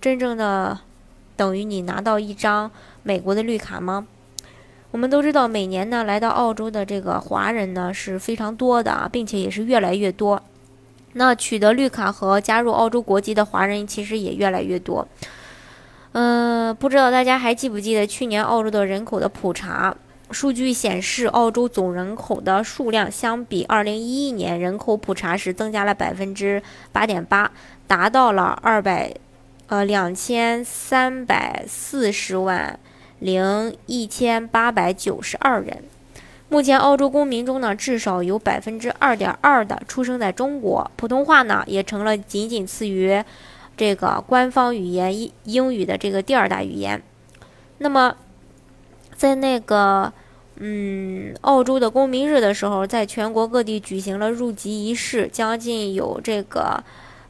真正的等于你拿到一张美国的绿卡吗？我们都知道，每年呢来到澳洲的这个华人呢是非常多的啊，并且也是越来越多。那取得绿卡和加入澳洲国籍的华人其实也越来越多。嗯，不知道大家还记不记得去年澳洲的人口的普查数据显示，澳洲总人口的数量相比2011年人口普查时增加了百分之八点八，达到了二百。呃，两千三百四十万零一千八百九十二人。目前，澳洲公民中呢，至少有百分之二点二的出生在中国。普通话呢，也成了仅仅次于这个官方语言英英语的这个第二大语言。那么，在那个嗯，澳洲的公民日的时候，在全国各地举行了入籍仪式，将近有这个。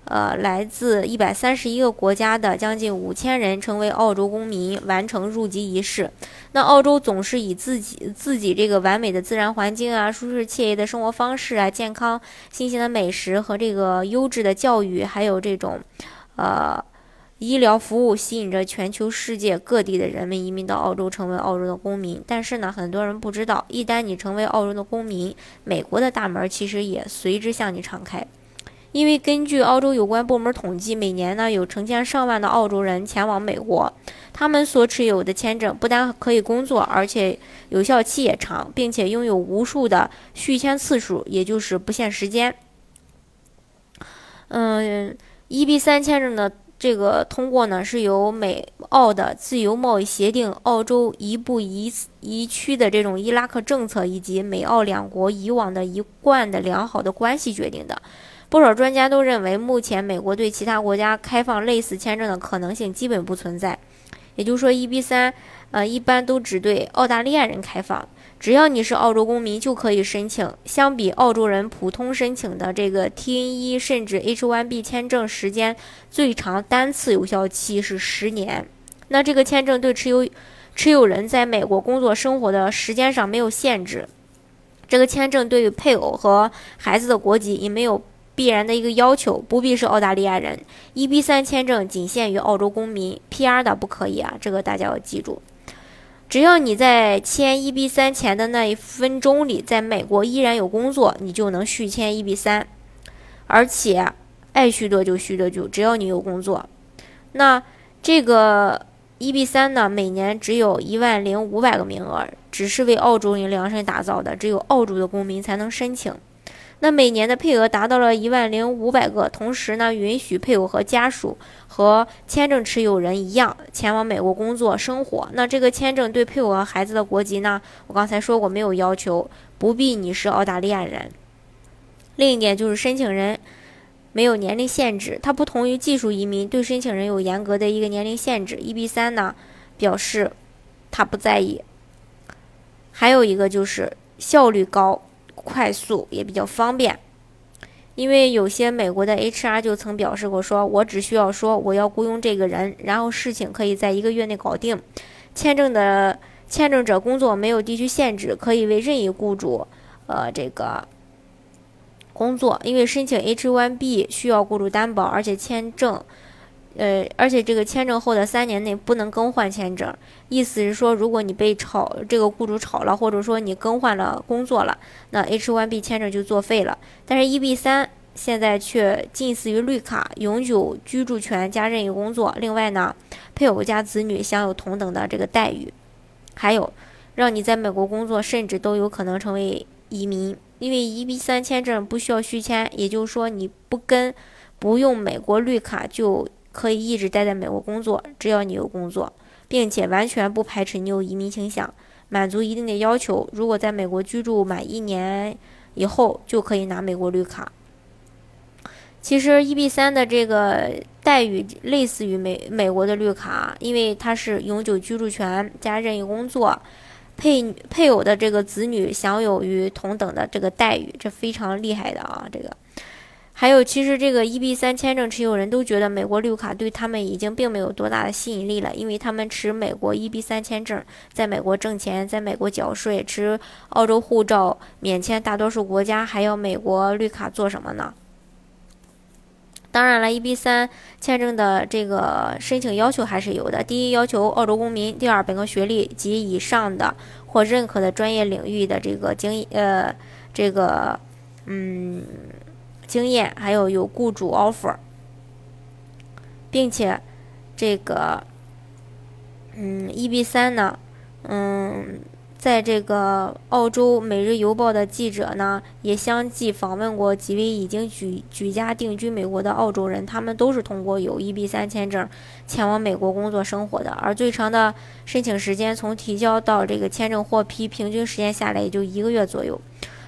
呃，来自一百三十一个国家的将近五千人成为澳洲公民，完成入籍仪式。那澳洲总是以自己自己这个完美的自然环境啊、舒适惬意的生活方式啊、健康、新鲜的美食和这个优质的教育，还有这种呃医疗服务，吸引着全球世界各地的人们移民到澳洲，成为澳洲的公民。但是呢，很多人不知道，一旦你成为澳洲的公民，美国的大门其实也随之向你敞开。因为根据澳洲有关部门统计，每年呢有成千上万的澳洲人前往美国，他们所持有的签证不但可以工作，而且有效期也长，并且拥有无数的续签次数，也就是不限时间。嗯，EB 三签证的这个通过呢，是由美澳的自由贸易协定、澳洲一步一一区的这种伊拉克政策，以及美澳两国以往的一贯的良好的关系决定的。不少专家都认为，目前美国对其他国家开放类似签证的可能性基本不存在。也就是说，EB 三，呃，一般都只对澳大利亚人开放。只要你是澳洲公民，就可以申请。相比澳洲人普通申请的这个 T1 甚至 H1B 签证，时间最长单次有效期是十年。那这个签证对持有持有人在美国工作生活的时间上没有限制。这个签证对于配偶和孩子的国籍也没有。必然的一个要求，不必是澳大利亚人。EB 三签证仅限于澳洲公民，PR 的不可以啊，这个大家要记住。只要你在签 EB 三前的那一分钟里，在美国依然有工作，你就能续签 EB 三，而且爱续多久续多久，只要你有工作。那这个 EB 三呢，每年只有一万零五百个名额，只是为澳洲人量身打造的，只有澳洲的公民才能申请。那每年的配额达到了一万零五百个，同时呢，允许配偶和家属和签证持有人一样前往美国工作生活。那这个签证对配偶和孩子的国籍呢，我刚才说过没有要求，不必你是澳大利亚人。另一点就是申请人没有年龄限制，它不同于技术移民对申请人有严格的一个年龄限制。EB 三呢表示他不在意。还有一个就是效率高。快速也比较方便，因为有些美国的 HR 就曾表示过，说我只需要说我要雇佣这个人，然后事情可以在一个月内搞定。签证的签证者工作没有地区限制，可以为任意雇主，呃，这个工作。因为申请 H1B 需要雇主担保，而且签证。呃，而且这个签证后的三年内不能更换签证，意思是说，如果你被炒这个雇主炒了，或者说你更换了工作了，那 H1B 签证就作废了。但是 EB 三现在却近似于绿卡，永久居住权加任意工作。另外呢，配偶加子女享有同等的这个待遇，还有让你在美国工作，甚至都有可能成为移民，因为 EB 三签证不需要续签，也就是说你不跟不用美国绿卡就。可以一直待在美国工作，只要你有工作，并且完全不排斥你有移民倾向，满足一定的要求。如果在美国居住满一年以后，就可以拿美国绿卡。其实 EB 三的这个待遇类似于美美国的绿卡，因为它是永久居住权加任意工作，配配偶的这个子女享有与同等的这个待遇，这非常厉害的啊！这个还有，其实这个 EB 三签证持有人都觉得美国绿卡对他们已经并没有多大的吸引力了，因为他们持美国 EB 三签证，在美国挣钱，在美国缴税，持澳洲护照免签，大多数国家还要美国绿卡做什么呢？当然了，EB 三签证的这个申请要求还是有的。第一，要求澳洲公民；第二，本科学历及以上的或认可的专业领域的这个经呃这个嗯经验，还有有雇主 offer，并且这个嗯 EB 三呢，嗯。在这个澳洲《每日邮报》的记者呢，也相继访问过几位已经举举家定居美国的澳洲人，他们都是通过有 EB 三签证前往美国工作生活的，而最长的申请时间从提交到这个签证获批，平均时间下来也就一个月左右，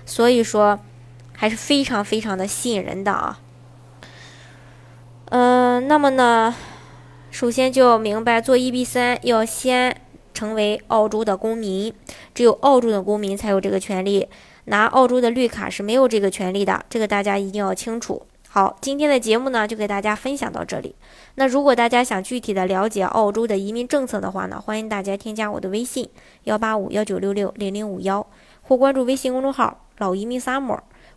所以说还是非常非常的吸引人的啊。嗯，那么呢，首先就要明白做 EB 三要先。成为澳洲的公民，只有澳洲的公民才有这个权利。拿澳洲的绿卡是没有这个权利的，这个大家一定要清楚。好，今天的节目呢就给大家分享到这里。那如果大家想具体的了解澳洲的移民政策的话呢，欢迎大家添加我的微信幺八五幺九六六零零五幺，或关注微信公众号老移民 summer，